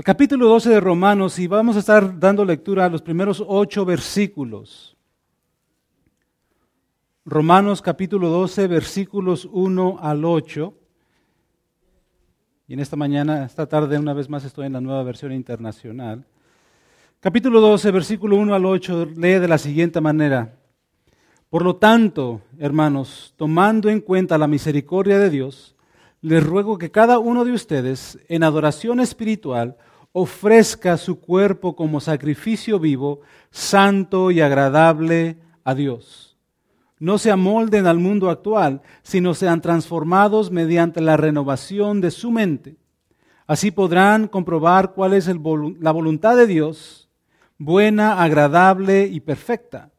El capítulo 12 de Romanos y vamos a estar dando lectura a los primeros ocho versículos. Romanos capítulo 12, versículos 1 al 8. Y en esta mañana, esta tarde, una vez más estoy en la nueva versión internacional. Capítulo 12, versículo 1 al 8, lee de la siguiente manera. Por lo tanto, hermanos, tomando en cuenta la misericordia de Dios, les ruego que cada uno de ustedes, en adoración espiritual, ofrezca su cuerpo como sacrificio vivo, santo y agradable a Dios. No se amolden al mundo actual, sino sean transformados mediante la renovación de su mente. Así podrán comprobar cuál es la voluntad de Dios, buena, agradable y perfecta.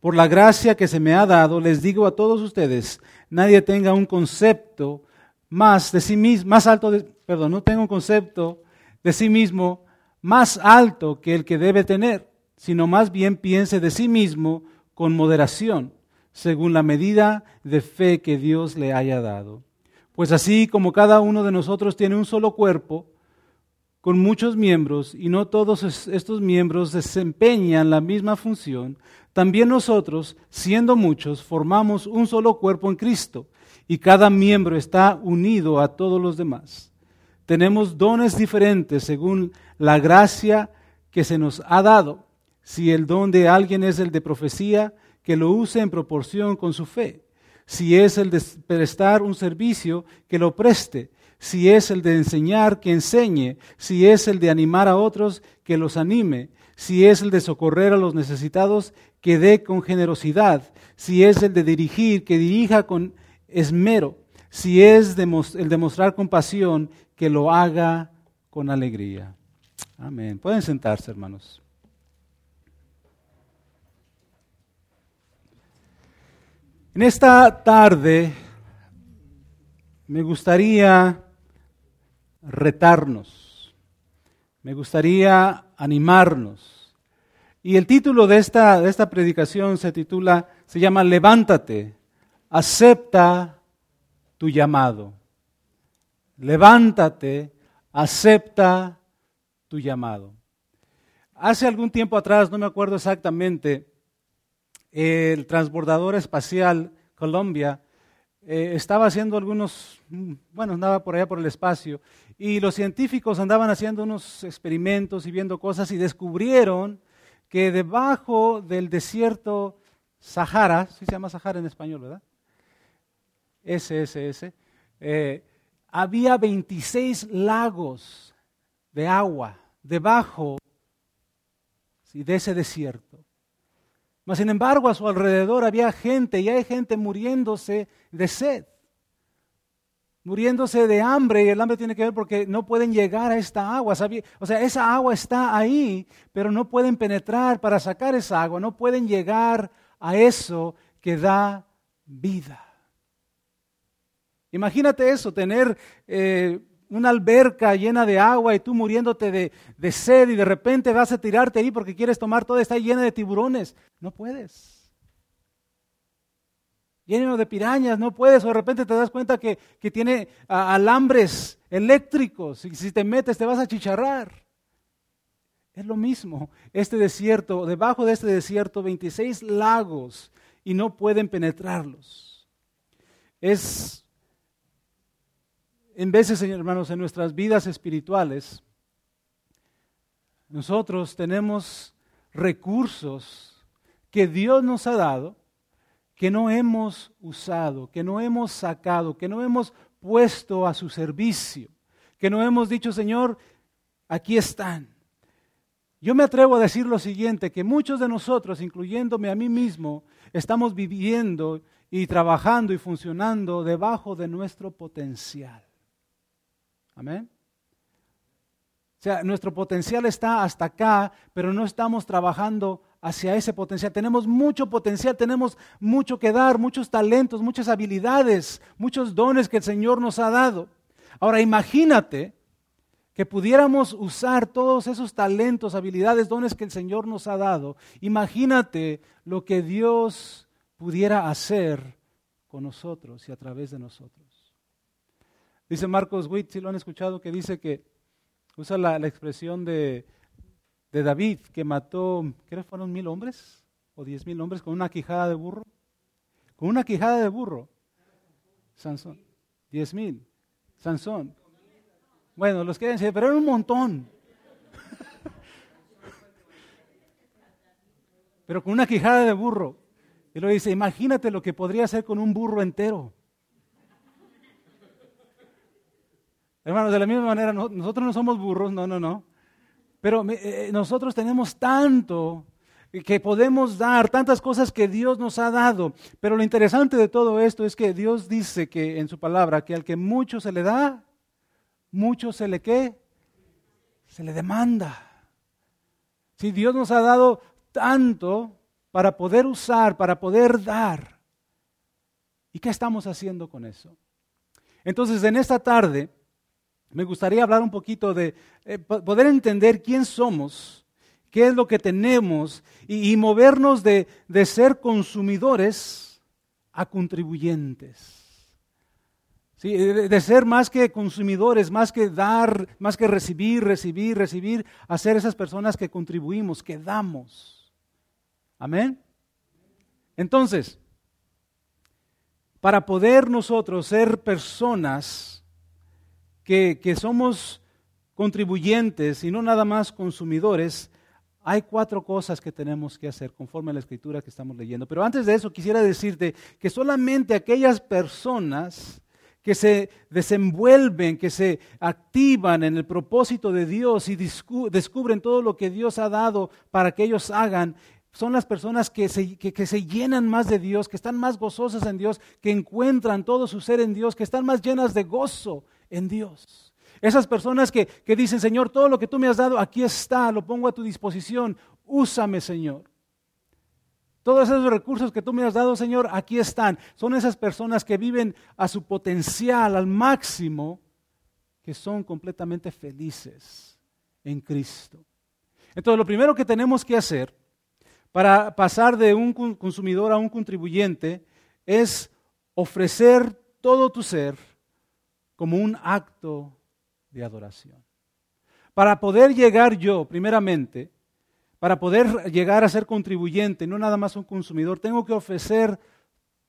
Por la gracia que se me ha dado, les digo a todos ustedes, nadie tenga un concepto más de sí mismo, más alto, de, perdón, no tenga un concepto de sí mismo más alto que el que debe tener, sino más bien piense de sí mismo con moderación, según la medida de fe que Dios le haya dado. Pues así como cada uno de nosotros tiene un solo cuerpo, con muchos miembros, y no todos estos miembros desempeñan la misma función, también nosotros, siendo muchos, formamos un solo cuerpo en Cristo, y cada miembro está unido a todos los demás. Tenemos dones diferentes según la gracia que se nos ha dado. Si el don de alguien es el de profecía, que lo use en proporción con su fe. Si es el de prestar un servicio, que lo preste. Si es el de enseñar, que enseñe. Si es el de animar a otros, que los anime. Si es el de socorrer a los necesitados, que dé con generosidad. Si es el de dirigir, que dirija con esmero. Si es el de mostrar compasión, que lo haga con alegría. Amén. Pueden sentarse, hermanos. En esta tarde me gustaría retarnos, me gustaría animarnos. Y el título de esta, de esta predicación se titula, se llama Levántate, acepta tu llamado levántate, acepta tu llamado. Hace algún tiempo atrás, no me acuerdo exactamente, el transbordador espacial Colombia eh, estaba haciendo algunos, mm, bueno, andaba por allá por el espacio, y los científicos andaban haciendo unos experimentos y viendo cosas y descubrieron que debajo del desierto Sahara, ¿sí se llama Sahara en español, verdad? SSS, eh, había 26 lagos de agua debajo de ese desierto. Mas, sin embargo, a su alrededor había gente y hay gente muriéndose de sed, muriéndose de hambre, y el hambre tiene que ver porque no pueden llegar a esta agua. O sea, esa agua está ahí, pero no pueden penetrar para sacar esa agua, no pueden llegar a eso que da vida. Imagínate eso, tener eh, una alberca llena de agua y tú muriéndote de, sed y de repente vas a tirarte ahí porque quieres tomar toda, está llena de tiburones. No puedes. Lleno de pirañas, no puedes. O de repente te das cuenta que, que tiene alambres eléctricos y si te metes te vas a chicharrar. Es lo mismo. Este desierto, debajo de este desierto, 26 lagos y no pueden penetrarlos. Es en veces, hermanos, en nuestras vidas espirituales, nosotros tenemos recursos que Dios nos ha dado, que no hemos usado, que no hemos sacado, que no hemos puesto a su servicio, que no hemos dicho, Señor, aquí están. Yo me atrevo a decir lo siguiente, que muchos de nosotros, incluyéndome a mí mismo, estamos viviendo y trabajando y funcionando debajo de nuestro potencial. Amén. O sea, nuestro potencial está hasta acá, pero no estamos trabajando hacia ese potencial. Tenemos mucho potencial, tenemos mucho que dar, muchos talentos, muchas habilidades, muchos dones que el Señor nos ha dado. Ahora imagínate que pudiéramos usar todos esos talentos, habilidades, dones que el Señor nos ha dado. Imagínate lo que Dios pudiera hacer con nosotros y a través de nosotros. Dice Marcos Witt, si lo han escuchado, que dice que Usa la, expresión de, David, que mató, que fueron mil hombres o diez mil hombres con una quijada de burro. Con una quijada de burro. Sansón. Diez mil. Sansón. Bueno, los que pero era un montón. pero con una quijada de burro. Y lo dice, imagínate lo que podría hacer con un burro entero. Hermanos, de la misma manera, nosotros no somos burros, no, no, no. Pero eh, eh, nosotros tenemos tanto que podemos dar, tantas cosas que Dios nos ha dado. Pero lo interesante de todo esto es que Dios dice que en su palabra que al que mucho se le da, mucho se le qué? Se le demanda. Si Dios nos ha dado tanto para poder usar, para poder dar. ¿Y qué estamos haciendo con eso? Entonces, en esta tarde me gustaría hablar un poquito de eh, poder entender quién somos, qué es lo que tenemos y, movernos de, ser consumidores a contribuyentes. Sí, de, ser más que consumidores, más que dar, más que recibir, recibir, recibir, a ser esas personas que contribuimos, que damos. Amén. Entonces, para poder nosotros ser personas que, somos contribuyentes y no nada más consumidores, hay cuatro cosas que tenemos que hacer conforme a la escritura que estamos leyendo. Pero antes de eso quisiera decirte que solamente aquellas personas que se desenvuelven, que se activan en el propósito de Dios y descubren todo lo que Dios ha dado para que ellos hagan, son las personas que se, que se, llenan más de Dios, que están más gozosas en Dios, que encuentran todo su ser en Dios, que están más llenas de gozo en Dios. Esas personas que, dicen, Señor, todo lo que tú me has dado, aquí está, lo pongo a tu disposición, úsame, Señor. Todos esos recursos que tú me has dado, Señor, aquí están. Son esas personas que viven a su potencial, al máximo, que son completamente felices en Cristo. Entonces, lo primero que tenemos que hacer para pasar de un consumidor a un contribuyente es ofrecer todo tu ser como un acto de adoración. Para poder llegar yo, primeramente, para poder llegar a ser contribuyente, no nada más un consumidor, tengo que ofrecer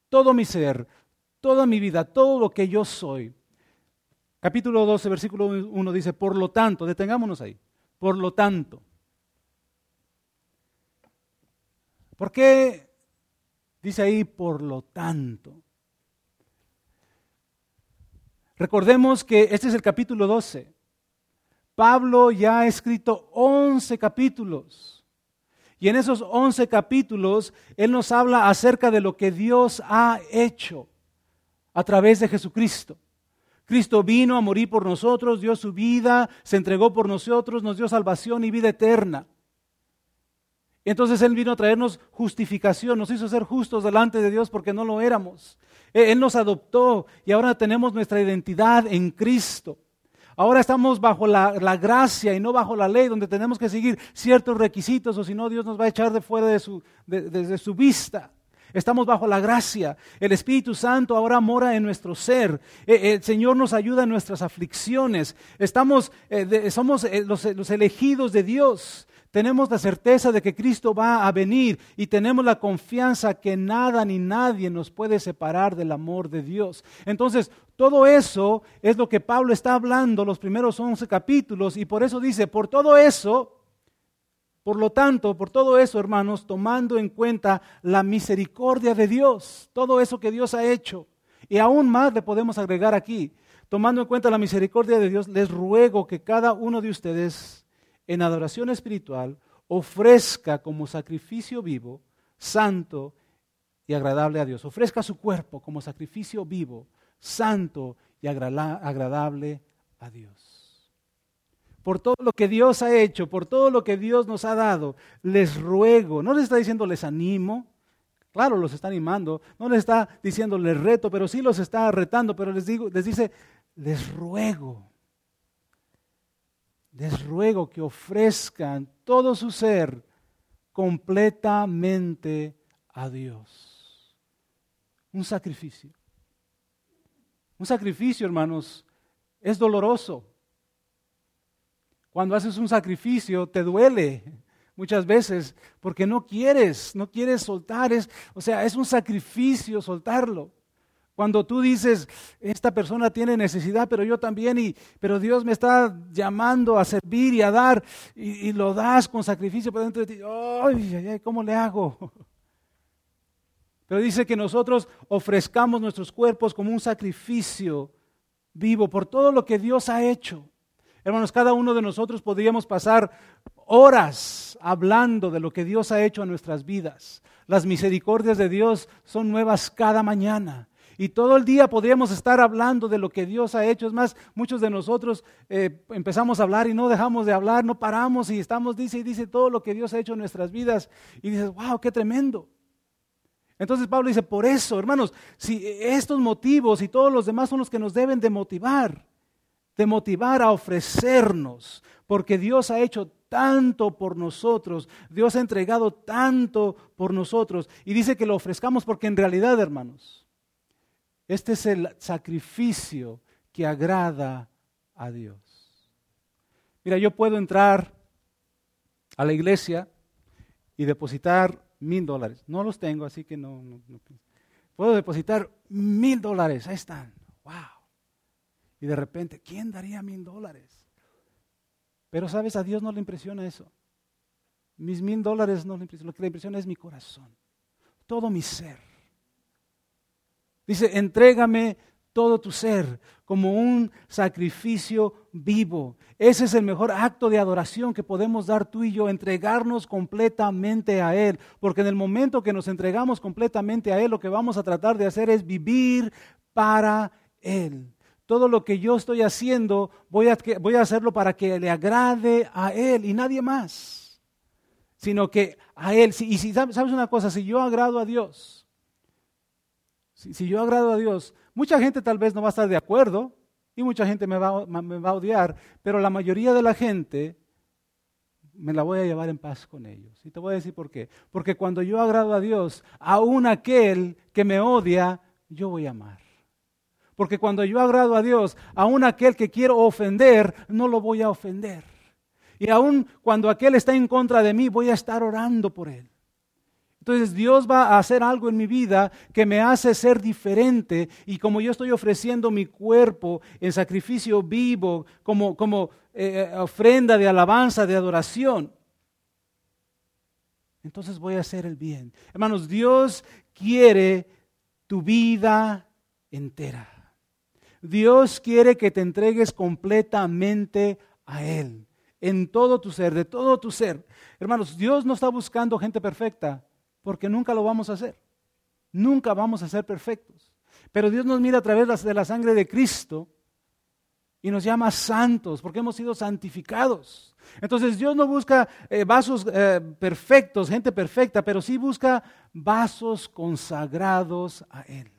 todo mi ser, toda mi vida, todo lo que yo soy. Capítulo 12, versículo 1 dice, por lo tanto, detengámonos ahí, por lo tanto. ¿Por qué dice ahí por lo tanto? Recordemos que este es el capítulo 12. Pablo ya ha escrito 11 capítulos. Y en esos 11 capítulos Él nos habla acerca de lo que Dios ha hecho a través de Jesucristo. Cristo vino a morir por nosotros, dio su vida, se entregó por nosotros, nos dio salvación y vida eterna. Entonces Él vino a traernos justificación, nos hizo ser justos delante de Dios porque no lo éramos. Él nos adoptó y ahora tenemos nuestra identidad en Cristo. Ahora estamos bajo la, gracia y no bajo la ley, donde tenemos que seguir ciertos requisitos, o si no, Dios nos va a echar de fuera de su, su vista. Estamos bajo la gracia. El Espíritu Santo ahora mora en nuestro ser. Eh, el Señor nos ayuda en nuestras aflicciones. Estamos, eh, somos eh, los elegidos de Dios tenemos la certeza de que Cristo va a venir y tenemos la confianza que nada ni nadie nos puede separar del amor de Dios. Entonces, todo eso es lo que Pablo está hablando los primeros 11 capítulos y por eso dice, por todo eso, por lo tanto, por todo eso, hermanos, tomando en cuenta la misericordia de Dios, todo eso que Dios ha hecho, y aún más le podemos agregar aquí, tomando en cuenta la misericordia de Dios, les ruego que cada uno de ustedes en adoración espiritual ofrezca como sacrificio vivo, santo y agradable a Dios. Ofrezca su cuerpo como sacrificio vivo, santo y agradable a Dios. Por todo lo que Dios ha hecho, por todo lo que Dios nos ha dado, les ruego, no les está diciendo les animo, claro, los está animando, no les está diciendo les reto, pero sí los está retando, pero les, digo, les dice les ruego les ruego que ofrezcan todo su ser completamente a Dios. Un sacrificio. Un sacrificio, hermanos, es doloroso. Cuando haces un sacrificio, te duele muchas veces porque no quieres, no quieres soltar. Es, o sea, es un sacrificio soltarlo. Cuando tú dices, esta persona tiene necesidad, pero yo también, y, pero Dios me está llamando a servir y a dar, y, lo das con sacrificio por dentro de ti, ¡ay, ay, ay! ¿Cómo le hago? Pero dice que nosotros ofrezcamos nuestros cuerpos como un sacrificio vivo por todo lo que Dios ha hecho. Hermanos, cada uno de nosotros podríamos pasar horas hablando de lo que Dios ha hecho en nuestras vidas. Las misericordias de Dios son nuevas cada mañana. Y todo el día podríamos estar hablando de lo que Dios ha hecho. Es más, muchos de nosotros eh, empezamos a hablar y no dejamos de hablar, no paramos y estamos, dice y dice todo lo que Dios ha hecho en nuestras vidas. Y dices, wow, qué tremendo. Entonces Pablo dice, por eso, hermanos, si estos motivos y todos los demás son los que nos deben de motivar, de motivar a ofrecernos, porque Dios ha hecho tanto por nosotros, Dios ha entregado tanto por nosotros, y dice que lo ofrezcamos porque en realidad, hermanos, este es el sacrificio que agrada a Dios. Mira, yo puedo entrar a la iglesia y depositar mil dólares. No los tengo, así que no, Puedo depositar mil dólares, ahí están. ¡Wow! Y de repente, ¿quién daría mil dólares? Pero sabes, a Dios no le impresiona eso. Mis mil dólares no le impresionan. Lo que le impresiona es mi corazón, todo mi ser. Dice, entrégame todo tu ser como un sacrificio vivo. Ese es el mejor acto de adoración que podemos dar tú y yo, entregarnos completamente a Él. Porque en el momento que nos entregamos completamente a Él, lo que vamos a tratar de hacer es vivir para Él. Todo lo que yo estoy haciendo, voy a, voy a hacerlo para que le agrade a Él y nadie más. Sino que a Él. Y si sabes una cosa, si yo agrado a Dios, si, yo agrado a Dios, mucha gente tal vez no va a estar de acuerdo y mucha gente me va, me va a odiar, pero la mayoría de la gente me la voy a llevar en paz con ellos. Y te voy a decir por qué. Porque cuando yo agrado a Dios, aún aquel que me odia, yo voy a amar. Porque cuando yo agrado a Dios, aún aquel que quiero ofender, no lo voy a ofender. Y aún cuando aquel está en contra de mí, voy a estar orando por él. Entonces Dios va a hacer algo en mi vida que me hace ser diferente y como yo estoy ofreciendo mi cuerpo en sacrificio vivo, como, como eh, eh, ofrenda de alabanza, de adoración, entonces voy a hacer el bien. Hermanos, Dios quiere tu vida entera. Dios quiere que te entregues completamente a Él, en todo tu ser, de todo tu ser. Hermanos, Dios no está buscando gente perfecta porque nunca lo vamos a hacer. Nunca vamos a ser perfectos. Pero Dios nos mira a través de la sangre de Cristo y nos llama santos porque hemos sido santificados. Entonces Dios no busca eh, vasos eh, perfectos, gente perfecta, pero sí busca vasos consagrados a Él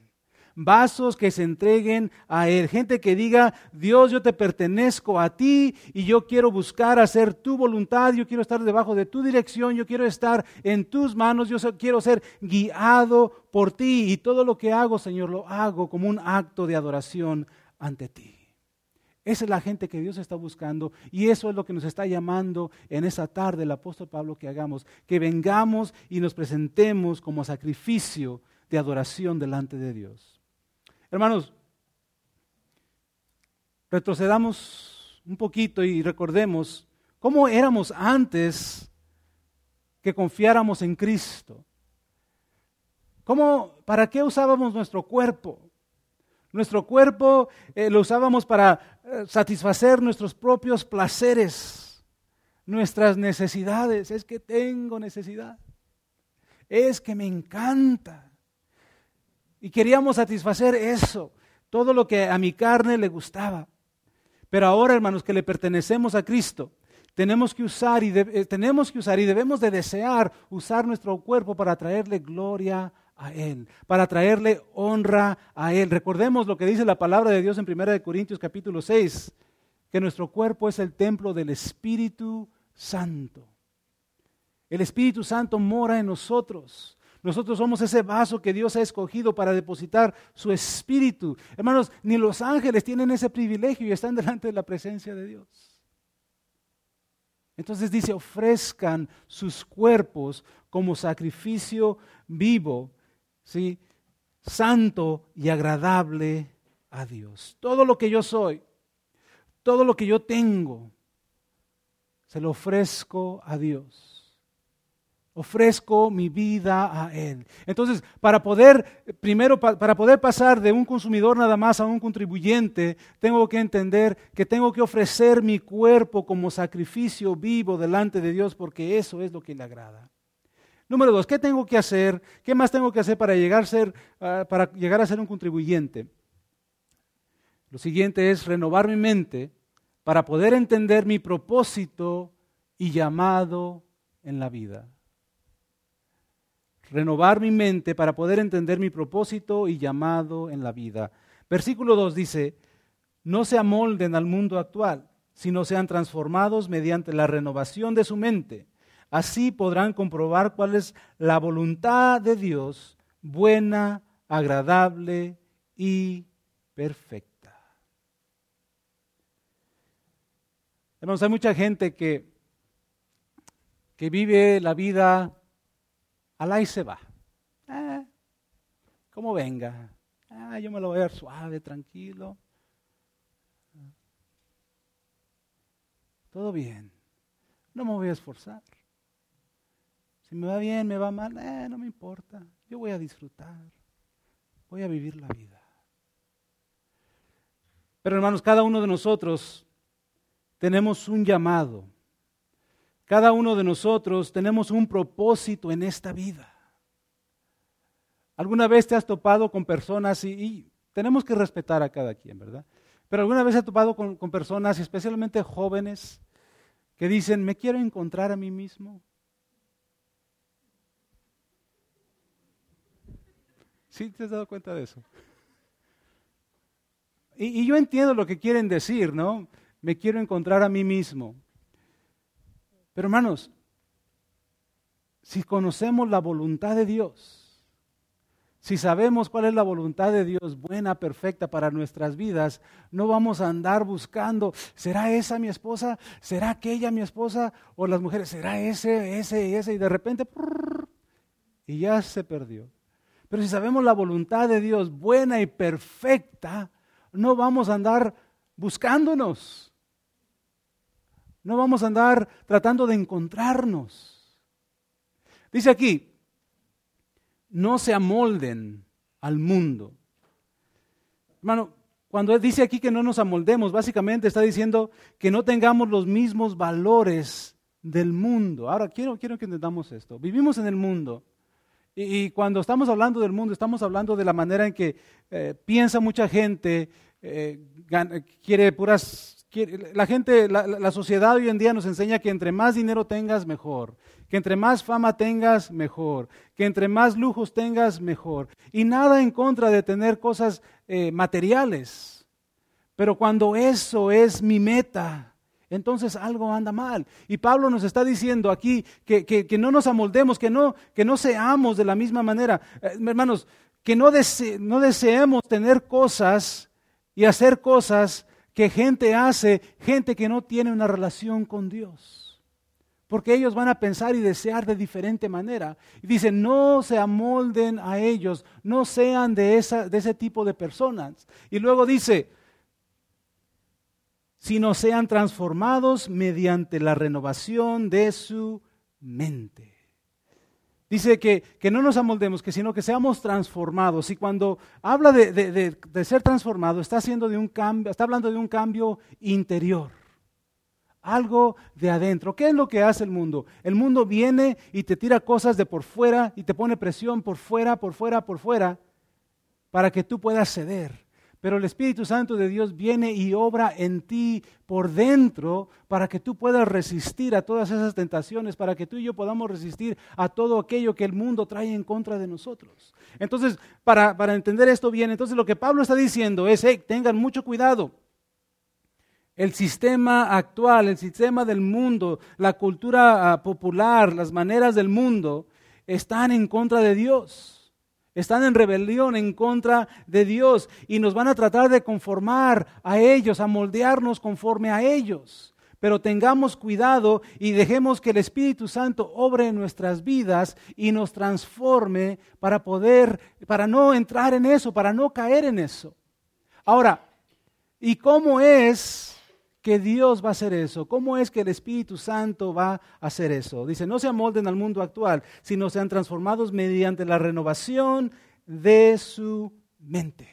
vasos que se entreguen a Él, gente que diga, Dios, yo te pertenezco a ti y yo quiero buscar hacer tu voluntad, yo quiero estar debajo de tu dirección, yo quiero estar en tus manos, yo quiero ser guiado por ti y todo lo que hago, Señor, lo hago como un acto de adoración ante ti. Esa es la gente que Dios está buscando y eso es lo que nos está llamando en esa tarde el apóstol Pablo que hagamos, que vengamos y nos presentemos como sacrificio de adoración delante de Dios. Hermanos, retrocedamos un poquito y recordemos cómo éramos antes que confiáramos en Cristo. ¿Cómo, ¿Para qué usábamos nuestro cuerpo? Nuestro cuerpo eh, lo usábamos para eh, satisfacer nuestros propios placeres, nuestras necesidades. Es que tengo necesidad. Es que me encanta. Y queríamos satisfacer eso, todo lo que a mi carne le gustaba. Pero ahora, hermanos, que le pertenecemos a Cristo, tenemos que usar y eh, tenemos que usar y debemos de desear usar nuestro cuerpo para traerle gloria a él, para traerle honra a él. Recordemos lo que dice la palabra de Dios en 1 Corintios capítulo 6, que nuestro cuerpo es el templo del Espíritu Santo. El Espíritu Santo mora en nosotros. Nosotros somos ese vaso que Dios ha escogido para depositar su espíritu. Hermanos, ni los ángeles tienen ese privilegio y están delante de la presencia de Dios. Entonces dice, ofrezcan sus cuerpos como sacrificio vivo, ¿sí? santo y agradable a Dios. Todo lo que yo soy, todo lo que yo tengo, se lo ofrezco a Dios. Ofrezco mi vida a Él. Entonces, para poder, primero, para poder pasar de un consumidor nada más a un contribuyente, tengo que entender que tengo que ofrecer mi cuerpo como sacrificio vivo delante de Dios, porque eso es lo que le agrada. Número dos, ¿qué tengo que hacer? ¿Qué más tengo que hacer para llegar a ser, ah, para llegar a ser un contribuyente? Lo siguiente es renovar mi mente para poder entender mi propósito y llamado en la vida. Renovar mi mente para poder entender mi propósito y llamado en la vida. Versículo 2 dice, no se amolden al mundo actual, sino sean transformados mediante la renovación de su mente. Así podrán comprobar cuál es la voluntad de Dios, buena, agradable y perfecta. Hermanos, hay mucha gente que, que vive la vida al y se va. Ah, como venga. Ah, yo me lo voy a ver suave, tranquilo. Todo bien. No me voy a esforzar. Si me va bien, me va mal, eh, no me importa. Yo voy a disfrutar. Voy a vivir la vida. Pero hermanos, cada uno de nosotros tenemos un llamado. Cada uno de nosotros tenemos un propósito en esta vida. ¿Alguna vez te has topado con personas y, tenemos que respetar a cada quien, ¿verdad? Pero alguna vez has topado con, con personas, especialmente jóvenes, que dicen, me quiero encontrar a mí mismo? ¿Sí te has dado cuenta de eso? Y, y, yo entiendo lo que quieren decir, ¿no? me quiero encontrar a mí mismo. Pero hermanos, si conocemos la voluntad de Dios, si sabemos cuál es la voluntad de Dios, buena, perfecta para nuestras vidas, no vamos a andar buscando, ¿será esa mi esposa? ¿Será aquella mi esposa? O las mujeres, ¿será ese, ese, ese? Y de repente, y ya se perdió. Pero si sabemos la voluntad de Dios, buena y perfecta, no vamos a andar buscándonos. No vamos a andar tratando de encontrarnos. Dice aquí, no se amolden al mundo. Hermano, cuando dice aquí que no nos amoldemos, básicamente está diciendo que no tengamos los mismos valores del mundo. Ahora, quiero, quiero que entendamos esto. Vivimos en el mundo. Y, cuando estamos hablando del mundo, estamos hablando de la manera en que eh, piensa mucha gente, eh, quiere puras la gente, la, sociedad hoy en día nos enseña que entre más dinero tengas, mejor. Que entre más fama tengas, mejor. Que entre más lujos tengas, mejor. Y nada en contra de tener cosas eh, materiales. Pero cuando eso es mi meta, entonces algo anda mal. Y Pablo nos está diciendo aquí que, no nos amoldemos, que no, que no seamos de la misma manera. Eh, hermanos, que no, no deseemos tener cosas y hacer cosas que gente hace, gente que no tiene una relación con Dios. Porque ellos van a pensar y desear de diferente manera. Y dice, no se amolden a ellos, no sean de, esa, de ese tipo de personas. Y luego dice, sino sean transformados mediante la renovación de su mente. Dice que, no nos amoldemos, que sino que seamos transformados. Y cuando habla de, ser transformado, está, haciendo de un cambio, está hablando de un cambio interior. Algo de adentro. ¿Qué es lo que hace el mundo? El mundo viene y te tira cosas de por fuera y te pone presión por fuera, por fuera, por fuera, para que tú puedas ceder. Pero el Espíritu Santo de Dios viene y obra en ti por dentro para que tú puedas resistir a todas esas tentaciones, para que tú y yo podamos resistir a todo aquello que el mundo trae en contra de nosotros. Entonces, para, entender esto bien, entonces lo que Pablo está diciendo es, tengan mucho cuidado. El sistema actual, el sistema del mundo, la cultura ah, popular, las maneras del mundo, están en contra de Dios. Están en rebelión en contra de Dios y nos van a tratar de conformar a ellos, a moldearnos conforme a ellos. pero tengamos cuidado y dejemos que el Espíritu Santo obre en nuestras vidas y nos transforme para poder, para no entrar en eso, para no caer en eso. Ahora, ¿y cómo es que Dios va a hacer eso? ¿Cómo es que el Espíritu Santo va a hacer eso? Dice, no se amolden al mundo actual, sino sean transformados mediante la renovación de su mente.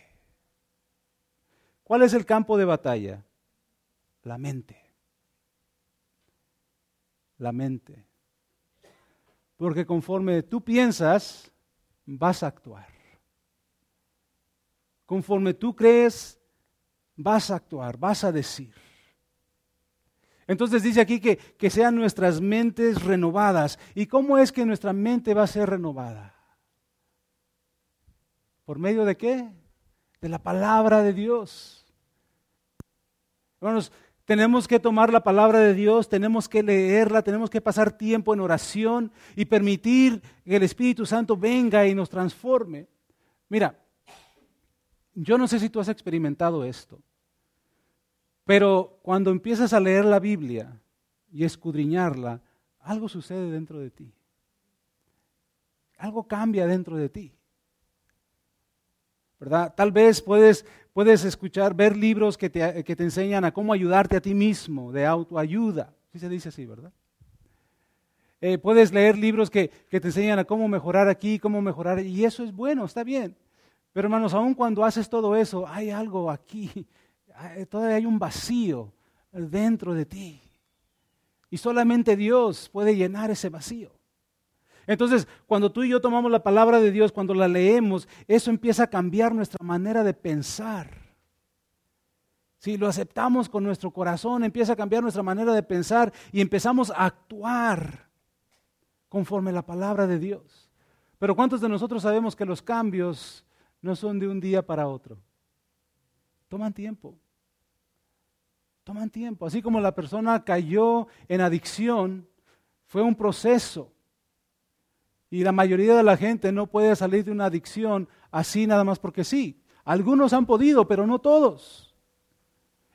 ¿Cuál es el campo de batalla? La mente. La mente. Porque conforme tú piensas, vas a actuar. Conforme tú crees, vas a actuar, vas a decir. Entonces dice aquí que, que sean nuestras mentes renovadas. ¿Y cómo es que nuestra mente va a ser renovada? ¿Por medio de qué? De la palabra de Dios. Hermanos, tenemos que tomar la palabra de Dios, tenemos que leerla, tenemos que pasar tiempo en oración y permitir que el Espíritu Santo venga y nos transforme. Mira, yo no sé si tú has experimentado esto, pero cuando empiezas a leer la Biblia y escudriñarla, algo sucede dentro de ti. Algo cambia dentro de ti. ¿verdad? Tal vez puedes, puedes escuchar, ver libros que te, que te, enseñan a cómo ayudarte a ti mismo, de autoayuda. Sí se dice así, ¿verdad? Eh, puedes leer libros que, que, te enseñan a cómo mejorar aquí, cómo mejorar, y eso es bueno, está bien. Pero hermanos, aun cuando haces todo eso, hay algo aquí, todavía hay un vacío dentro de ti. Y solamente Dios puede llenar ese vacío. Entonces, cuando tú y yo tomamos la palabra de Dios, cuando la leemos, eso empieza a cambiar nuestra manera de pensar. Si lo aceptamos con nuestro corazón, empieza a cambiar nuestra manera de pensar y empezamos a actuar conforme la palabra de Dios. Pero ¿cuántos de nosotros sabemos que los cambios no son de un día para otro? Toman tiempo. Toman tiempo. Así como la persona cayó en adicción, fue un proceso. Y la mayoría de la gente no puede salir de una adicción así nada más porque sí. Algunos han podido, pero no todos.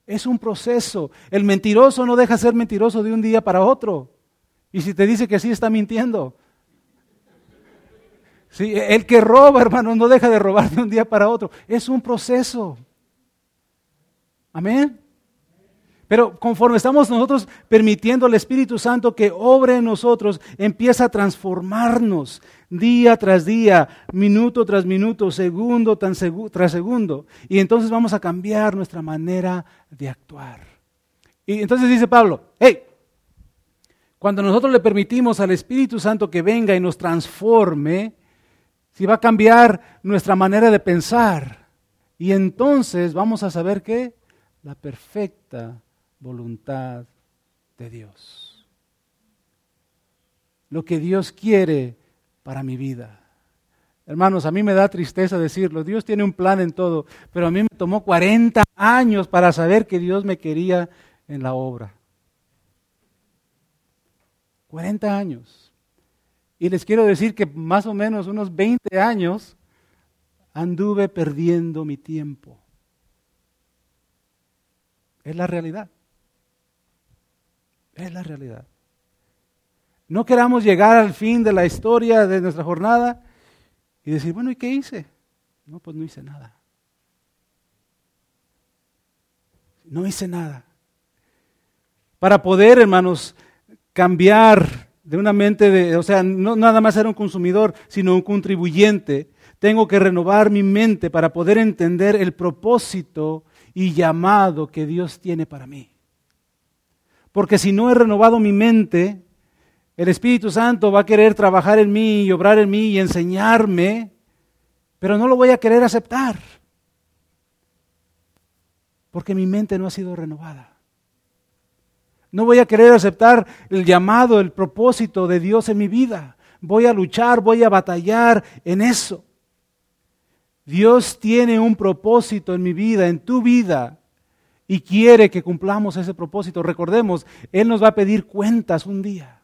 Es un proceso. El mentiroso no deja ser mentiroso de un día para otro. Y si te dice que sí, está mintiendo. Sí, el que roba, hermano, no deja de robar de un día para otro. Es un proceso. Amén. Pero conforme estamos nosotros permitiendo al Espíritu Santo que obre en nosotros, empieza a transformarnos día tras día, minuto tras minuto, segundo tras segundo. Y entonces vamos a cambiar nuestra manera de actuar. Y entonces dice Pablo, hey, cuando nosotros le permitimos al Espíritu Santo que venga y nos transforme, si va a cambiar nuestra manera de pensar. Y entonces vamos a saber que la perfecta voluntad de Dios. Lo que Dios quiere para mi vida. Hermanos, a mí me da tristeza decirlo. Dios tiene un plan en todo, pero a mí me tomó 40 años para saber que Dios me quería en la obra. 40 años. Y les quiero decir que más o menos unos 20 años anduve perdiendo mi tiempo. Es la realidad. Es la realidad. No queramos llegar al fin de la historia de nuestra jornada y decir, bueno, ¿y qué hice? No, pues no hice nada. No hice nada. Para poder, hermanos, cambiar de una mente de, o sea, no nada más ser un consumidor, sino un contribuyente, tengo que renovar mi mente para poder entender el propósito y llamado que Dios tiene para mí. Porque si no he renovado mi mente, el Espíritu Santo va a querer trabajar en mí y obrar en mí y enseñarme, pero no lo voy a querer aceptar. Porque mi mente no ha sido renovada. No voy a querer aceptar el llamado, el propósito de Dios en mi vida. Voy a luchar, voy a batallar en eso. Dios tiene un propósito en mi vida, en tu vida, y quiere que cumplamos ese propósito. Recordemos, Él nos va a pedir cuentas un día.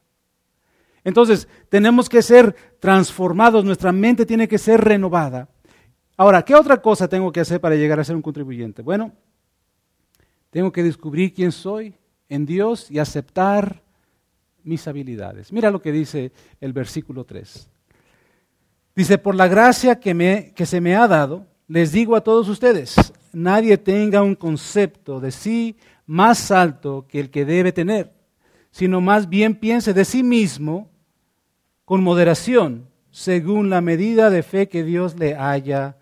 Entonces, tenemos que ser transformados, nuestra mente tiene que ser renovada. Ahora, ¿qué otra cosa tengo que hacer para llegar a ser un contribuyente? Bueno, tengo que descubrir quién soy en Dios y aceptar mis habilidades. Mira lo que dice el versículo 3. Dice, por la gracia que, que se me ha dado, les digo a todos ustedes, nadie tenga un concepto de sí más alto que el que debe tener, sino más bien piense de sí mismo con moderación, según la medida de fe que Dios le haya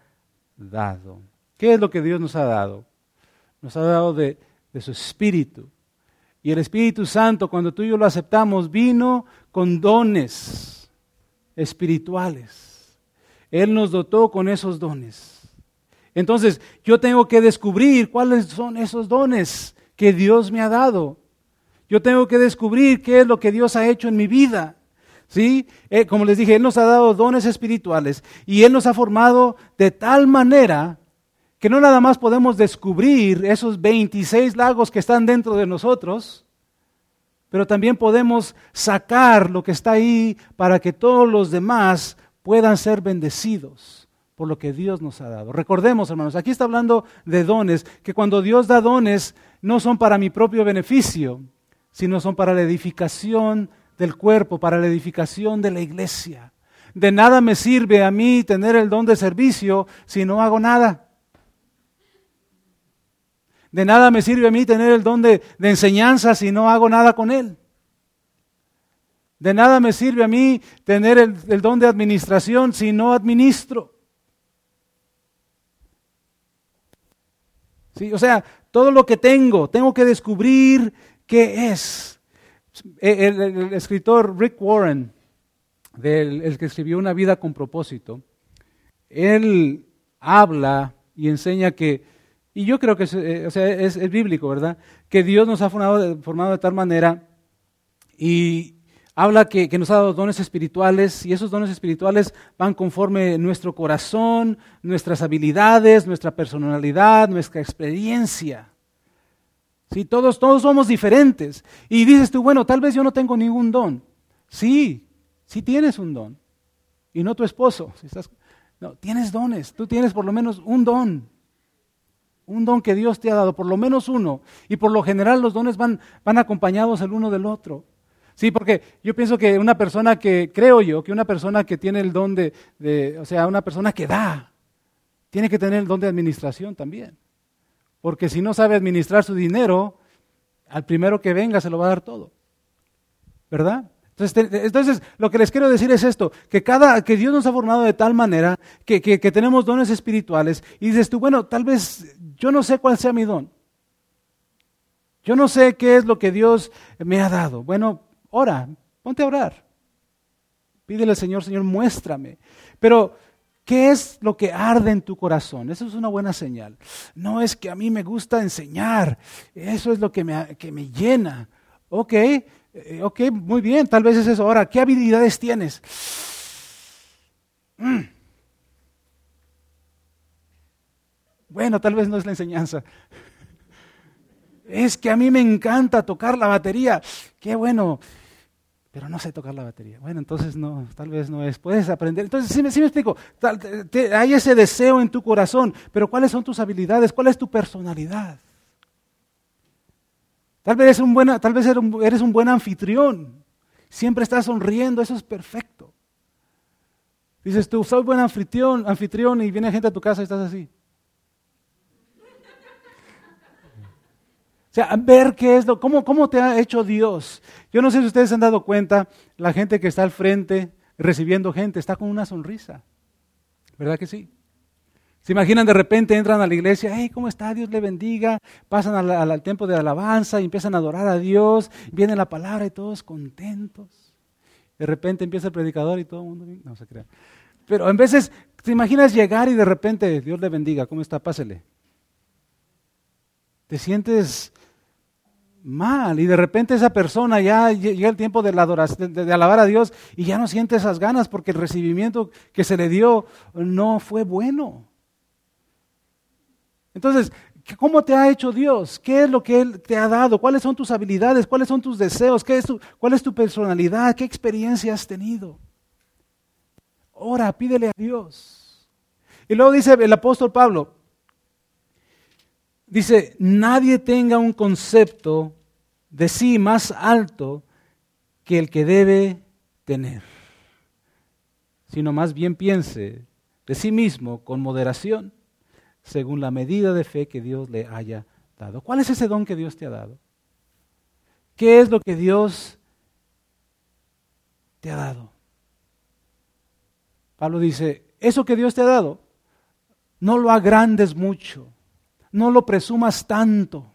dado. ¿Qué es lo que Dios nos ha dado? Nos ha dado de, su espíritu. Y el Espíritu Santo, cuando tú y yo lo aceptamos, vino con dones espirituales. Él nos dotó con esos dones. Entonces, yo tengo que descubrir cuáles son esos dones que Dios me ha dado. Yo tengo que descubrir qué es lo que Dios ha hecho en mi vida. ¿Sí? Eh, como les dije, Él nos ha dado dones espirituales y Él nos ha formado de tal manera que no nada más podemos descubrir esos 26 lagos que están dentro de nosotros, pero también podemos sacar lo que está ahí para que todos los demás puedan ser bendecidos por lo que Dios nos ha dado. Recordemos, hermanos, aquí está hablando de dones, que cuando Dios da dones no son para mi propio beneficio, sino son para la edificación del cuerpo, para la edificación de la iglesia. De nada me sirve a mí tener el don de servicio si no hago nada. De nada me sirve a mí tener el don de, enseñanza si no hago nada con él. De nada me sirve a mí tener el don de administración si no administro. O sea, todo lo que tengo, tengo que descubrir qué es. El, escritor Rick Warren, el que escribió Una vida con propósito, él habla y enseña que, y yo creo que es, eh, o sea, es, bíblico, ¿verdad? Que Dios nos ha formado, formado de tal manera y, habla que, nos ha dado dones espirituales y esos dones espirituales van conforme nuestro corazón, nuestras habilidades, nuestra personalidad, nuestra experiencia. Sí, todos, todos somos diferentes. Y dices tú, bueno, tal vez yo no tengo ningún don. Sí, sí tienes un don. Y no tu esposo. Si estás, no, tienes dones. Tú tienes por lo menos un don. Un don que Dios te ha dado, por lo menos uno. Y por lo general los dones van, van acompañados el uno del otro. Sí, porque yo pienso que una persona que, creo yo, que una persona que tiene el don de, o sea, una persona que da, tiene que tener el don de administración también. Porque si no sabe administrar su dinero, al primero que venga se lo va a dar todo. ¿Verdad? Entonces, entonces, lo que les quiero decir es esto, que, cada, que Dios nos ha formado de tal manera que, que, que, tenemos dones espirituales y dices tú, bueno, tal vez yo no sé cuál sea mi don. Yo no sé qué es lo que Dios me ha dado. Bueno, Ora, ponte a orar. Pídele al Señor, Señor, muéstrame. Pero, ¿qué es lo que arde en tu corazón? Eso es una buena señal. No es que a mí me gusta enseñar. Eso es lo que me, que me llena. Ok, eh, ok, muy bien, tal vez es eso. Ahora, ¿qué habilidades tienes? Mm. Bueno, tal vez no es la enseñanza. Es que a mí me encanta tocar la batería. Qué bueno pero no sé tocar la batería. Bueno, entonces no, tal vez no es. Puedes aprender. Entonces, sí, me explico. hay ese deseo en tu corazón, pero ¿cuáles son tus habilidades? ¿Cuál es tu personalidad? Tal vez, eres un, tal vez eres un buen anfitrión. Siempre estás sonriendo, eso es perfecto. Dices tú, soy buen anfitrión, anfitrión y viene gente a tu casa y estás así. Ver qué es lo, cómo, cómo te ha hecho Dios. Yo no sé si ustedes se han dado cuenta, la gente que está al frente recibiendo gente está con una sonrisa. ¿Verdad que sí? Se imaginan de repente entran a la iglesia, hey, ¿cómo está? Dios le bendiga. Pasan al, al, tiempo de alabanza y empiezan a adorar a Dios. Viene la palabra y todos contentos. De repente empieza el predicador y todo el mundo, no se crea. Pero en veces, ¿te imaginas llegar y de repente, Dios le bendiga, ¿cómo está? Pásele. Te sientes mal. Y de repente esa persona ya llega el tiempo de, la alabar a Dios y ya no siente esas ganas porque el recibimiento que se le dio no fue bueno. Entonces, ¿cómo te ha hecho Dios? ¿Qué es lo que Él te ha dado? ¿Cuáles son tus habilidades? ¿Cuáles son tus deseos? ¿Qué es tu, ¿Cuál es tu personalidad? ¿Qué experiencia has tenido? Ora, pídele a Dios. Y luego dice el apóstol Pablo, dice, nadie tenga un concepto de sí más alto que el que debe tener, sino más bien piense de sí mismo con moderación, según la medida de fe que Dios le haya dado. ¿Cuál es ese don que Dios te ha dado? ¿Qué es lo que Dios te ha dado? Pablo dice, eso que Dios te ha dado, no lo agrandes mucho, no lo presumas tanto.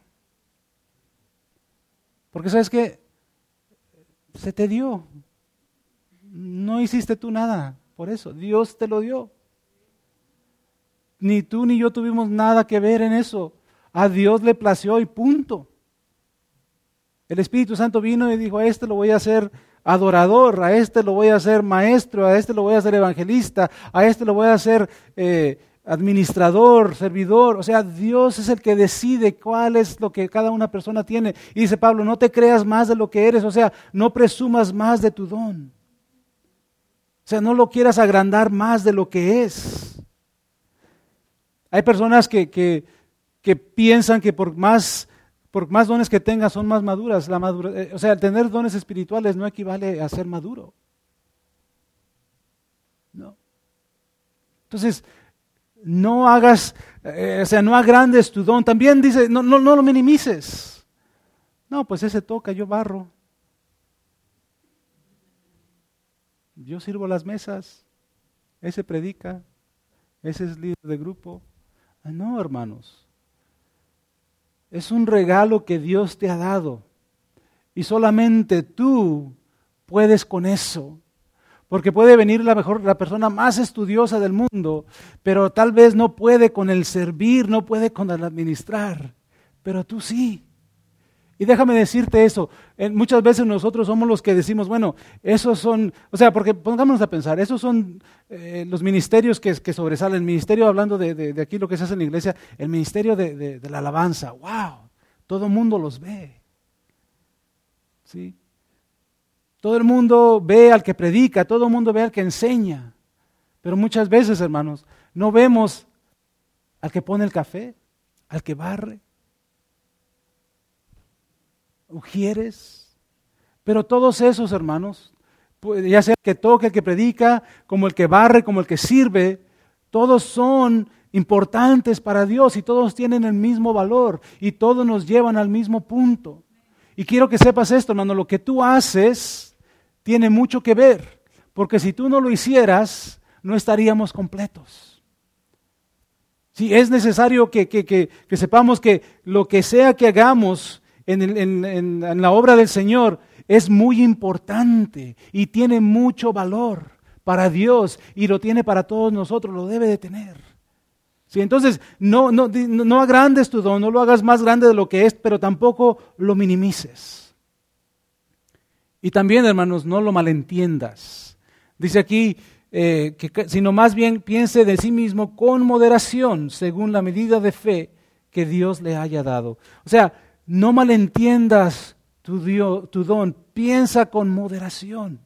Porque sabes que se te dio. No hiciste tú nada por eso. Dios te lo dio. Ni tú ni yo tuvimos nada que ver en eso. A Dios le plació y punto. El Espíritu Santo vino y dijo, a este lo voy a hacer adorador, a este lo voy a hacer maestro, a este lo voy a hacer evangelista, a este lo voy a hacer eh, administrador, servidor. O sea, Dios es el que decide cuál es lo que cada una persona tiene. Y dice Pablo, no te creas más de lo que eres, o sea, no presumas más de tu don. O sea, no lo quieras agrandar más de lo que es. Hay personas que, que, que piensan que por más, por más dones que tengas son más maduras. La madura, eh, o sea, tener dones espirituales no equivale a ser maduro. No. Entonces, no hagas, eh, o sea, no agrandes tu don. También dice, no, no, no lo minimices. No, pues ese toca, yo barro. Yo sirvo las mesas, ese predica, ese es líder de grupo. Ah, no, hermanos. Es un regalo que Dios te ha dado. Y solamente tú puedes con eso. Porque puede venir la mejor, la persona más estudiosa del mundo, pero tal vez no puede con el servir, no puede con el administrar. Pero tú sí. Y déjame decirte eso, muchas veces nosotros somos los que decimos, bueno, esos son, o sea, porque pongámonos a pensar, esos son eh, los ministerios que, sobresalen, el ministerio, hablando de, aquí lo que se hace en la iglesia, el ministerio de, la alabanza, wow, todo mundo los ve. ¿Sí? Todo el mundo ve al que predica, todo el mundo ve al que enseña, pero muchas veces, hermanos, no vemos al que pone el café, al que barre, ujieres. Pero todos esos hermanos, pues, ya sea el que toque, el que predica, como el que barre, como el que sirve, todos son importantes para Dios y todos tienen el mismo valor y todos nos llevan al mismo punto. Y quiero que sepas esto, hermano, lo que tú haces tiene mucho que ver, porque si tú no lo hicieras, no estaríamos completos. Si es necesario que, que sepamos que lo que sea que hagamos en, la obra del Señor es muy importante y tiene mucho valor para Dios y lo tiene para todos nosotros, lo debe de tener. Sí, entonces, no, no, no agrandes tu don, no lo hagas más grande de lo que es, pero tampoco lo minimices. Y también, hermanos, no lo malentiendas. Dice aquí, eh, que, sino más bien piense de sí mismo con moderación, según la medida de fe que Dios le haya dado. O sea, no malentiendas tu, tu don, piensa con moderación.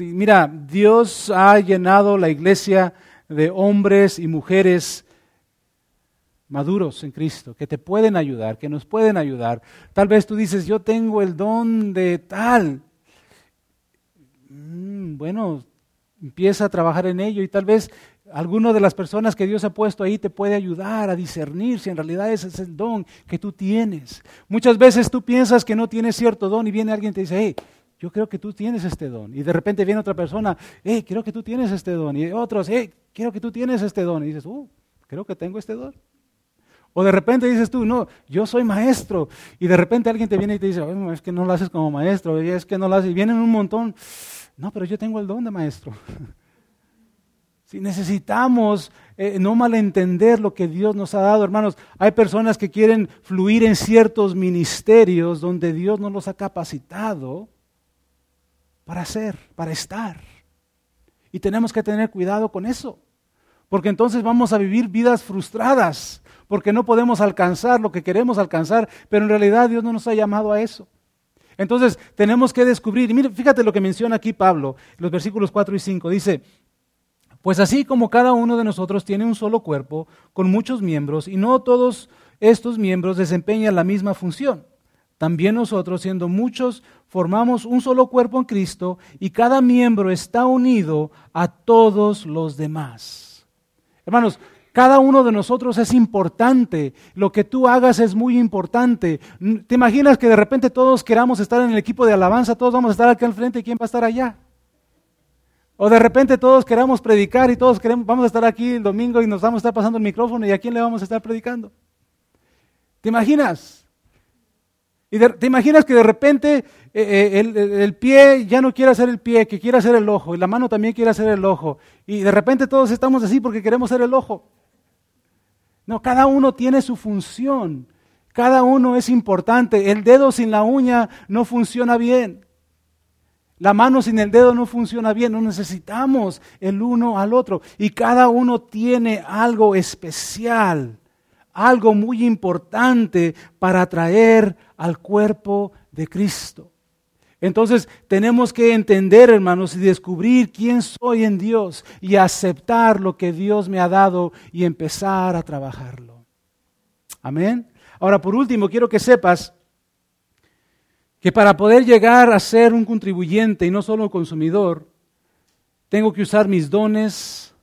Mira, Dios ha llenado la iglesia de hombres y mujeres maduros en Cristo, que te pueden ayudar, que nos pueden ayudar. Tal vez tú dices, yo tengo el don de tal. Mm, bueno, empieza a trabajar en ello y tal vez Alguno de las personas que Dios ha puesto ahí te puede ayudar a discernir si en realidad ese es el don que tú tienes. Muchas veces tú piensas que no tienes cierto don y viene alguien y te dice, hey, yo creo que tú tienes este don. Y de repente viene otra persona, hey, creo que tú tienes este don. Y otros, hey, creo que tú tienes este don. Y dices, uh, creo que tengo este don. O de repente dices tú, no, yo soy maestro. Y de repente alguien te viene y te dice, es que no lo haces como maestro, es que no lo haces. Y vienen un montón, no, pero yo tengo el don de maestro. Si necesitamos eh, no malentender lo que Dios nos ha dado, hermanos, hay personas que quieren fluir en ciertos ministerios donde Dios no los ha capacitado para ser, para estar. Y tenemos que tener cuidado con eso, porque entonces vamos a vivir vidas frustradas, porque no podemos alcanzar lo que queremos alcanzar, pero en realidad Dios no nos ha llamado a eso. Entonces tenemos que descubrir, y fíjate lo que menciona aquí Pablo, los versículos 4 y 5, dice, pues así como cada uno de nosotros tiene un solo cuerpo con muchos miembros y no todos estos miembros desempeñan la misma función. También nosotros, siendo muchos, formamos un solo cuerpo en Cristo y cada miembro está unido a todos los demás. Hermanos, cada uno de nosotros es importante. Lo que tú hagas es muy importante. ¿Te imaginas que de repente todos queramos estar en el equipo de alabanza? Todos vamos a estar aquí al frente y quién va a estar allá. O de repente todos queramos predicar y todos queremos, vamos a estar aquí el domingo y nos vamos a estar pasando el micrófono y a quién le vamos a estar predicando. ¿Te imaginas? Y ¿Te imaginas que de repente eh, eh, el, pie ya no quiere ser el pie, que quiere ser el ojo, y la mano también quiere ser el ojo, y de repente todos estamos así porque queremos ser el ojo? No, cada uno tiene su función, cada uno es importante. El dedo sin la uña no funciona bien. La mano sin el dedo no funciona bien, no necesitamos el uno al otro. Y cada uno tiene algo especial algo muy importante para atraer al cuerpo de Cristo. Entonces tenemos que entender, hermanos, y descubrir quién soy en Dios y aceptar lo que Dios me ha dado y empezar a trabajarlo. Amén. Ahora, por último, quiero que sepas que para poder llegar a ser un contribuyente y no solo un consumidor, tengo que usar mis dones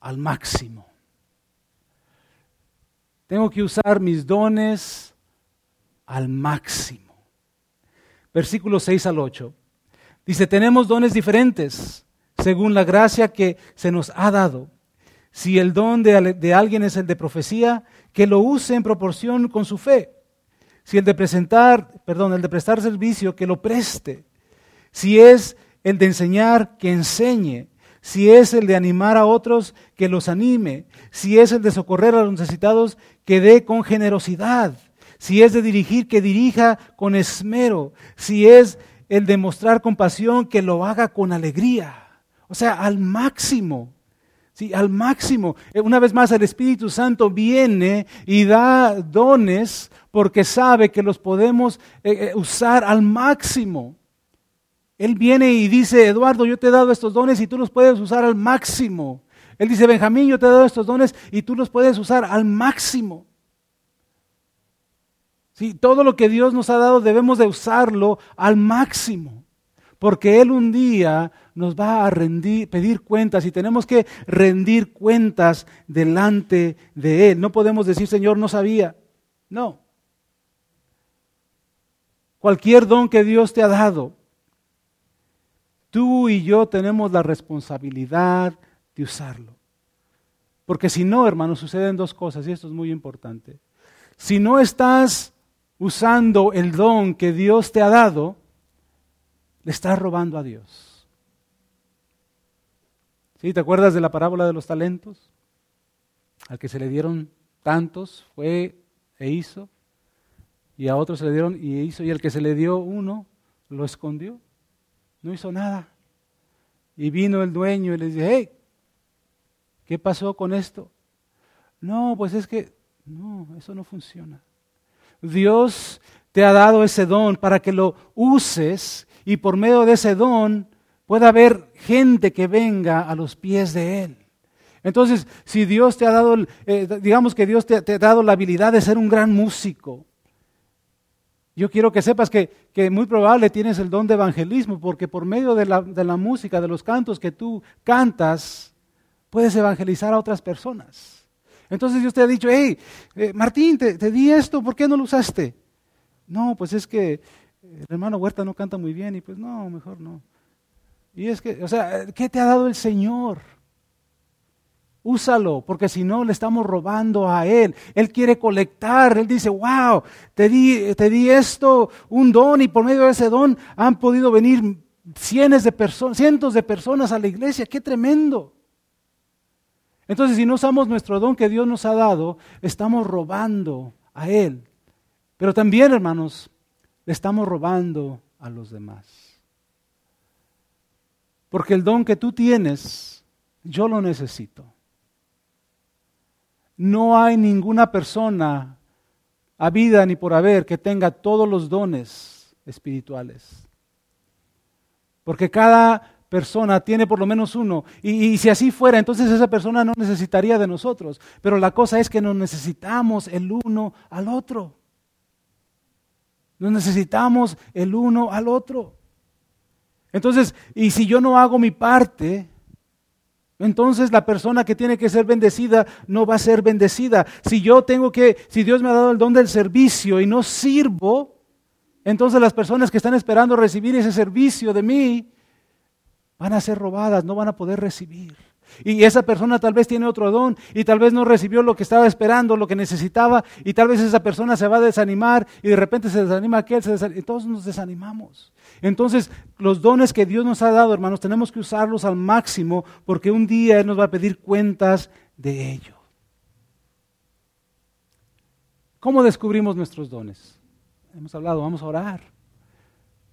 al máximo. Tengo que usar mis dones al máximo. Versículos 6 al 8. Dice, tenemos dones diferentes según la gracia que se nos ha dado. Si el don de, de, alguien es el de profecía, que lo use en proporción con su fe. Si el de presentar, perdón, el de prestar servicio, que lo preste. Si es el de enseñar, que enseñe. Si es el de animar a otros, que los anime. Si es el de socorrer a los necesitados, que dé con generosidad. Si es de dirigir, que dirija con esmero. Si es el de mostrar compasión, que lo haga con alegría. O sea, al máximo. Sí, al máximo. Eh, una vez más, el Espíritu Santo viene y da dones porque sabe que los podemos eh, eh, usar al máximo. Él viene y dice, Eduardo, yo te he dado estos dones y tú los puedes usar al máximo. Él dice, Benjamín, yo te he dado estos dones y tú los puedes usar al máximo. Sí, todo lo que Dios nos ha dado debemos de usarlo al máximo, porque Él un día nos va a rendir, pedir cuentas y tenemos que rendir cuentas delante de Él. No podemos decir, Señor, no sabía. No. Cualquier don que Dios te ha dado, tú y yo tenemos la responsabilidad de usarlo. Porque si no, hermanos, suceden dos cosas y esto es muy importante. Si no estás usando el don que Dios te ha dado, le estás robando a Dios. ¿Sí? ¿Te acuerdas de la parábola de los talentos? Al que se le dieron tantos fue e hizo, y a otros se le dieron y hizo, y al que se le dio uno lo escondió, no hizo nada. Y vino el dueño y le dice, hey, ¿Qué pasó con esto? No, pues es que, no, eso no funciona. Dios te ha dado ese don para que lo uses y por medio de ese don pueda haber gente que venga a los pies de Él. Entonces, si Dios te ha dado, eh, digamos que Dios te, ha dado la habilidad de ser un gran músico, yo quiero que sepas que, que, muy probable tienes el don de evangelismo, porque por medio de la, de la música, de los cantos que tú cantas, puedes evangelizar a otras personas. Entonces Dios te ha dicho, hey, eh, Martín, te, di esto, ¿por qué no lo usaste? No, pues es que el hermano Huerta no canta muy bien y pues no, mejor no. Y es que, o sea, ¿qué te ha dado el Señor? Úsalo, porque si no le estamos robando a Él. Él quiere colectar. Él dice, wow, te di, te di esto, un don, y por medio de ese don han podido venir de personas, cientos de personas a la iglesia. ¡Qué tremendo! Entonces, si no usamos nuestro don que Dios nos ha dado, estamos robando a Él. Pero también, hermanos, le estamos robando a los demás. Porque el don que tú tienes, yo lo necesito. No hay ninguna persona, a vida ni por haber, que tenga todos los dones espirituales. Porque cada persona tiene por lo menos uno. Y, si así fuera, entonces esa persona no necesitaría de nosotros. Pero la cosa es que nos necesitamos el uno al otro. Nos necesitamos el uno al otro. Entonces, y si yo no hago mi parte, entonces la persona que tiene que ser bendecida no va a ser bendecida. Si yo tengo que, si Dios me ha dado el don del servicio y no sirvo, entonces las personas que están esperando recibir ese servicio de mí van a ser robadas, no van a poder recibir. Y esa persona tal vez tiene otro don y tal vez no recibió lo que estaba esperando, lo que necesitaba, y tal vez esa persona se va a desanimar y de repente se desanima aquel, se desanima, y todos nos desanimamos. Entonces, los dones que Dios nos ha dado, hermanos, tenemos que usarlos al máximo porque un día Él nos va a pedir cuentas de ello. ¿Cómo descubrimos nuestros dones? Hemos hablado, vamos a orar.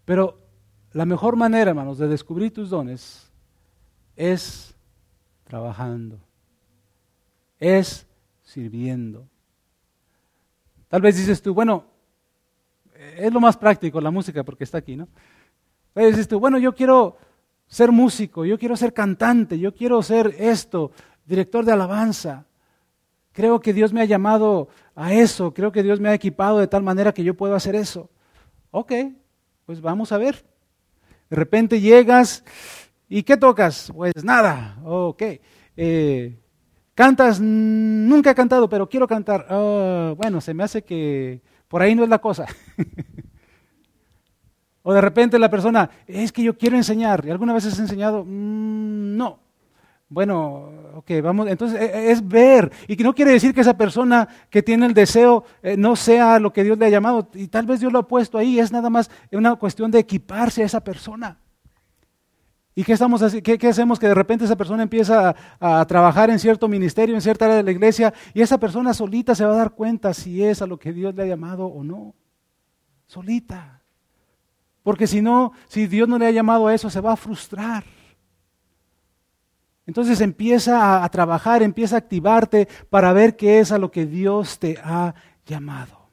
Pero la mejor manera, hermanos, de descubrir tus dones es trabajando, es sirviendo. Tal vez dices tú, bueno, es lo más práctico la música porque está aquí, ¿no? Tal vez dices tú, bueno, yo quiero ser músico, yo quiero ser cantante, yo quiero ser esto, director de alabanza. Creo que Dios me ha llamado a eso, creo que Dios me ha equipado de tal manera que yo puedo hacer eso. Ok, pues vamos a ver. De repente llegas ¿Y qué tocas? Pues nada. Ok. Eh, ¿Cantas? Nunca he cantado, pero quiero cantar. Ah, bueno, se me hace que por ahí no es la cosa. o de repente la persona, es que yo quiero enseñar. ¿Y alguna vez has enseñado? Mm, no. Bueno, ok, vamos, entonces e, e, es ver. Y que no quiere decir que esa persona que tiene el deseo eh, no sea lo que Dios le ha llamado. Y tal vez Dios lo ha puesto ahí. Es nada más una cuestión de equiparse a esa persona. ¿Y qué, estamos, qué, qué hacemos? Que de repente esa persona empieza a, trabajar en cierto ministerio, en cierta área de la iglesia, y esa persona solita se va a dar cuenta si es a lo que Dios le ha llamado o no. Solita. Porque si no, si Dios no le ha llamado a eso, se va a frustrar. Entonces empieza a, trabajar, empieza a activarte para ver qué es a lo que Dios te ha llamado.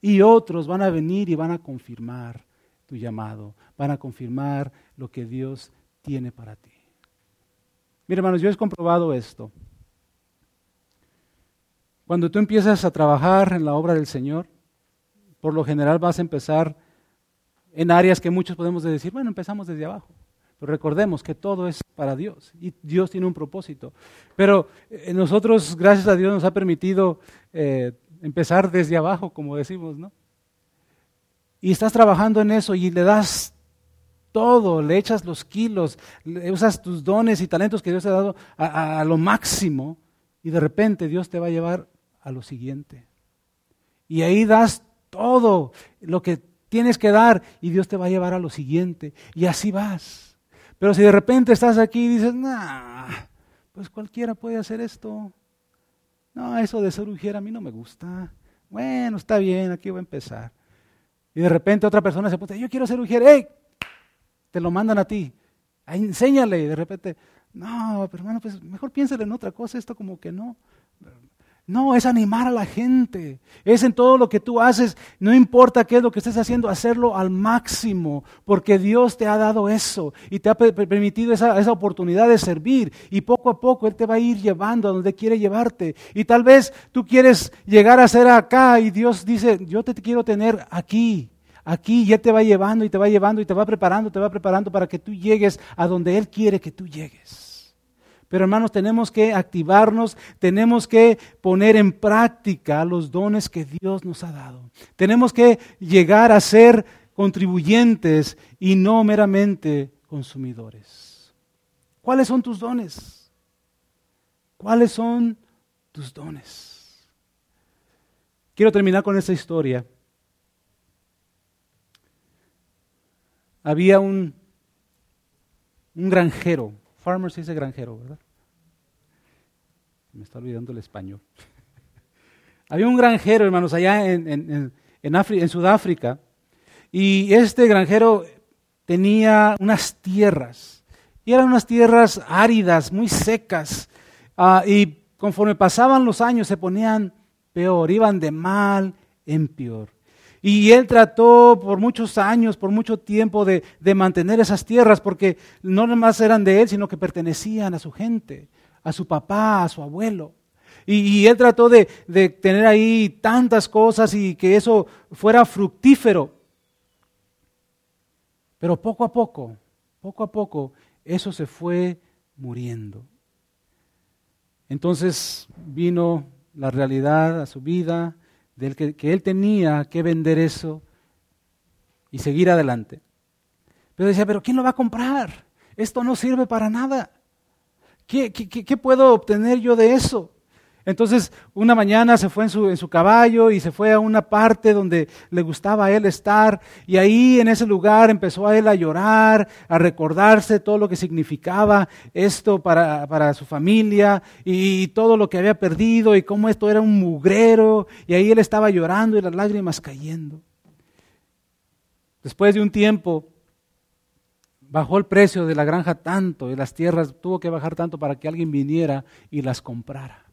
Y otros van a venir y van a confirmar tu llamado, van a confirmar lo que Dios tiene para ti. Mira, hermanos, yo he comprobado esto. Cuando tú empiezas a trabajar en la obra del Señor, por lo general vas a empezar en áreas que muchos podemos decir, bueno, empezamos desde abajo. Pero recordemos que todo es para Dios y Dios tiene un propósito. Pero eh, nosotros, gracias a Dios, nos ha permitido eh, empezar desde abajo, como decimos, ¿no? Y estás trabajando en eso y le das todo, le echas los kilos, usas tus dones y talentos que Dios te ha dado a, lo máximo y de repente Dios te va a llevar a lo siguiente. Y ahí das todo lo que tienes que dar y Dios te va a llevar a lo siguiente. Y así vas. Pero si de repente estás aquí y dices, nah, pues cualquiera puede hacer esto. No, eso de ser ujier a mí no me gusta. Bueno, está bien, aquí voy a empezar. Y de repente otra persona se pone, yo quiero ser ujier. ¡Ey! te lo mandan a ti. enséñale y de repente, no, pero hermano, pues mejor piénsale en otra cosa, esto como que no. No, es animar a la gente. Es en todo lo que tú haces, no importa qué es lo que estés haciendo, hacerlo al máximo, porque Dios te ha dado eso y te ha permitido esa, oportunidad de servir. Y poco a poco Él te va a ir llevando a donde quiere llevarte. Y tal vez tú quieres llegar a ser acá y Dios dice, yo te quiero tener aquí aquí ya te va llevando y te va llevando y te va preparando, te va preparando para que tú llegues a donde Él quiere que tú llegues. Pero hermanos, tenemos que activarnos, tenemos que poner en práctica los dones que Dios nos ha dado. Tenemos que llegar a ser contribuyentes y no meramente consumidores. ¿Cuáles son tus dones? ¿Cuáles son tus dones? Quiero terminar con esta historia había un, un granjero. Farmer se dice granjero, ¿verdad? Me está olvidando el español. había un granjero, hermanos, allá en, en, en, Sudáfrica. Y este granjero tenía unas tierras. Y eran unas tierras áridas, muy secas. Ah, y conforme pasaban los años se ponían peor, iban de mal en peor. Y él trató por muchos años, por mucho tiempo de, mantener esas tierras, porque no nomás eran de él, sino que pertenecían a su gente, a su papá, a su abuelo. Y, él trató de, tener ahí tantas cosas y que eso fuera fructífero. Pero poco a poco, poco a poco, eso se fue muriendo. Entonces vino la realidad a su vida, del que, él tenía que vender eso y seguir adelante. Pero decía, pero ¿quién lo va a comprar? Esto no sirve para nada. Qué, puedo obtener yo de eso? Entonces, una mañana se fue en su, caballo y se fue a una parte donde le gustaba a él estar. Y ahí, en ese lugar, empezó a él a llorar, a recordarse todo lo que significaba esto para, para su familia y, todo lo que había perdido y cómo esto era un mugrero. Y ahí él estaba llorando y las lágrimas cayendo. Después de un tiempo, bajó el precio de la granja tanto y las tierras tuvo que bajar tanto para que alguien viniera y las comprara.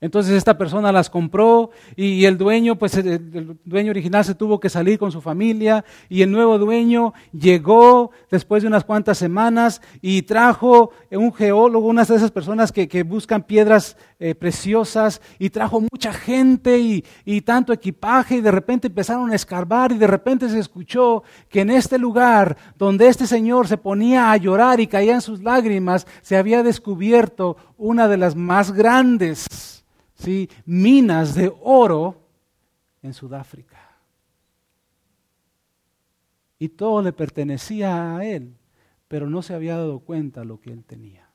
Entonces esta persona las compró y, el dueño, pues el, dueño original se tuvo que salir con su familia y el nuevo dueño llegó después de unas cuantas semanas y trajo un geólogo, una de esas personas que, buscan piedras eh, preciosas y trajo mucha gente y, y tanto equipaje y de repente empezaron a escarbar y de repente se escuchó que en este lugar donde este señor se ponía a llorar y caían sus lágrimas, se había descubierto una de las más grandes ¿sí? minas de oro en Sudáfrica. Y todo le pertenecía a él, pero no se había dado cuenta lo que él tenía.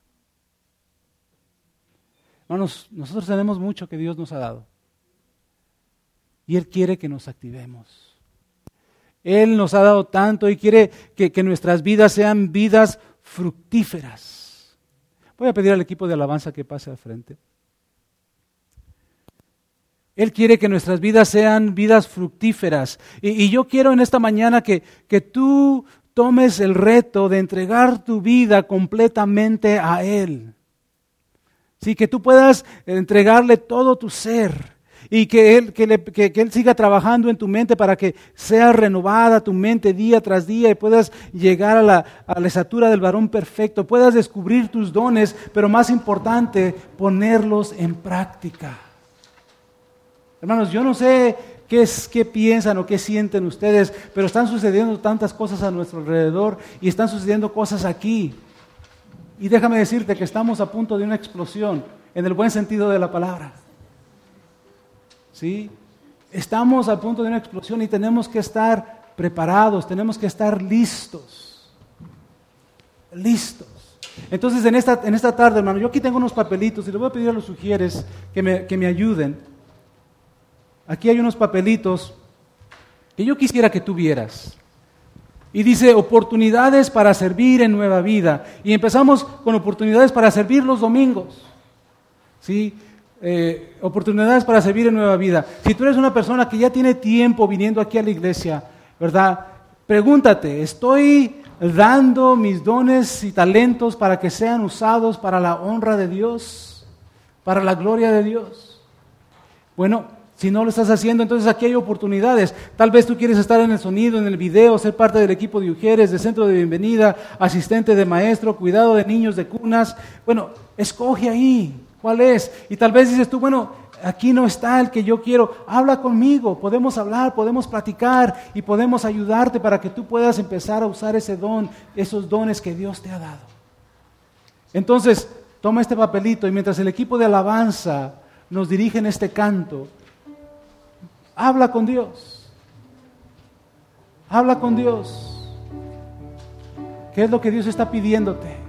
Hermanos, nosotros tenemos mucho que Dios nos ha dado. Y Él quiere que nos activemos. Él nos ha dado tanto y quiere que, que nuestras vidas sean vidas fructíferas. Voy a pedir al equipo de alabanza que pase al frente. Él quiere que nuestras vidas sean vidas fructíferas. Y, yo quiero en esta mañana que, que tú tomes el reto de entregar tu vida completamente a Él. Sí, que tú puedas entregarle todo tu ser y que él, que, que, él, siga trabajando en tu mente para que sea renovada tu mente día tras día y puedas llegar a la, a la estatura del varón perfecto, puedas descubrir tus dones, pero más importante, ponerlos en práctica. Hermanos, yo no sé qué, es, qué piensan o qué sienten ustedes, pero están sucediendo tantas cosas a nuestro alrededor y están sucediendo cosas aquí. Y déjame decirte que estamos a punto de una explosión, en el buen sentido de la palabra. ¿Sí? Estamos a punto de una explosión y tenemos que estar preparados, tenemos que estar listos. Listos. Entonces, en esta, en esta tarde, hermano, yo aquí tengo unos papelitos y le voy a pedir a los sugieres que me, que me ayuden. Aquí hay unos papelitos que yo quisiera que tuvieras. Y dice oportunidades para servir en nueva vida. Y empezamos con oportunidades para servir los domingos. ¿Sí? Eh, oportunidades para servir en nueva vida. Si tú eres una persona que ya tiene tiempo viniendo aquí a la iglesia, ¿verdad? Pregúntate, ¿estoy dando mis dones y talentos para que sean usados para la honra de Dios? ¿Para la gloria de Dios? Bueno, si no lo estás haciendo, entonces aquí hay oportunidades. Tal vez tú quieres estar en el sonido, en el video, ser parte del equipo de Ujieres, de centro de bienvenida, asistente de maestro, cuidado de niños de cunas. Bueno, escoge ahí cuál es. Y tal vez dices tú, bueno, aquí no está el que yo quiero. Habla conmigo, podemos hablar, podemos platicar y podemos ayudarte para que tú puedas empezar a usar ese don, esos dones que Dios te ha dado. Entonces, toma este papelito y mientras el equipo de alabanza nos dirige en este canto, Habla con Dios. Habla con Dios. ¿Qué es lo que Dios está pidiéndote?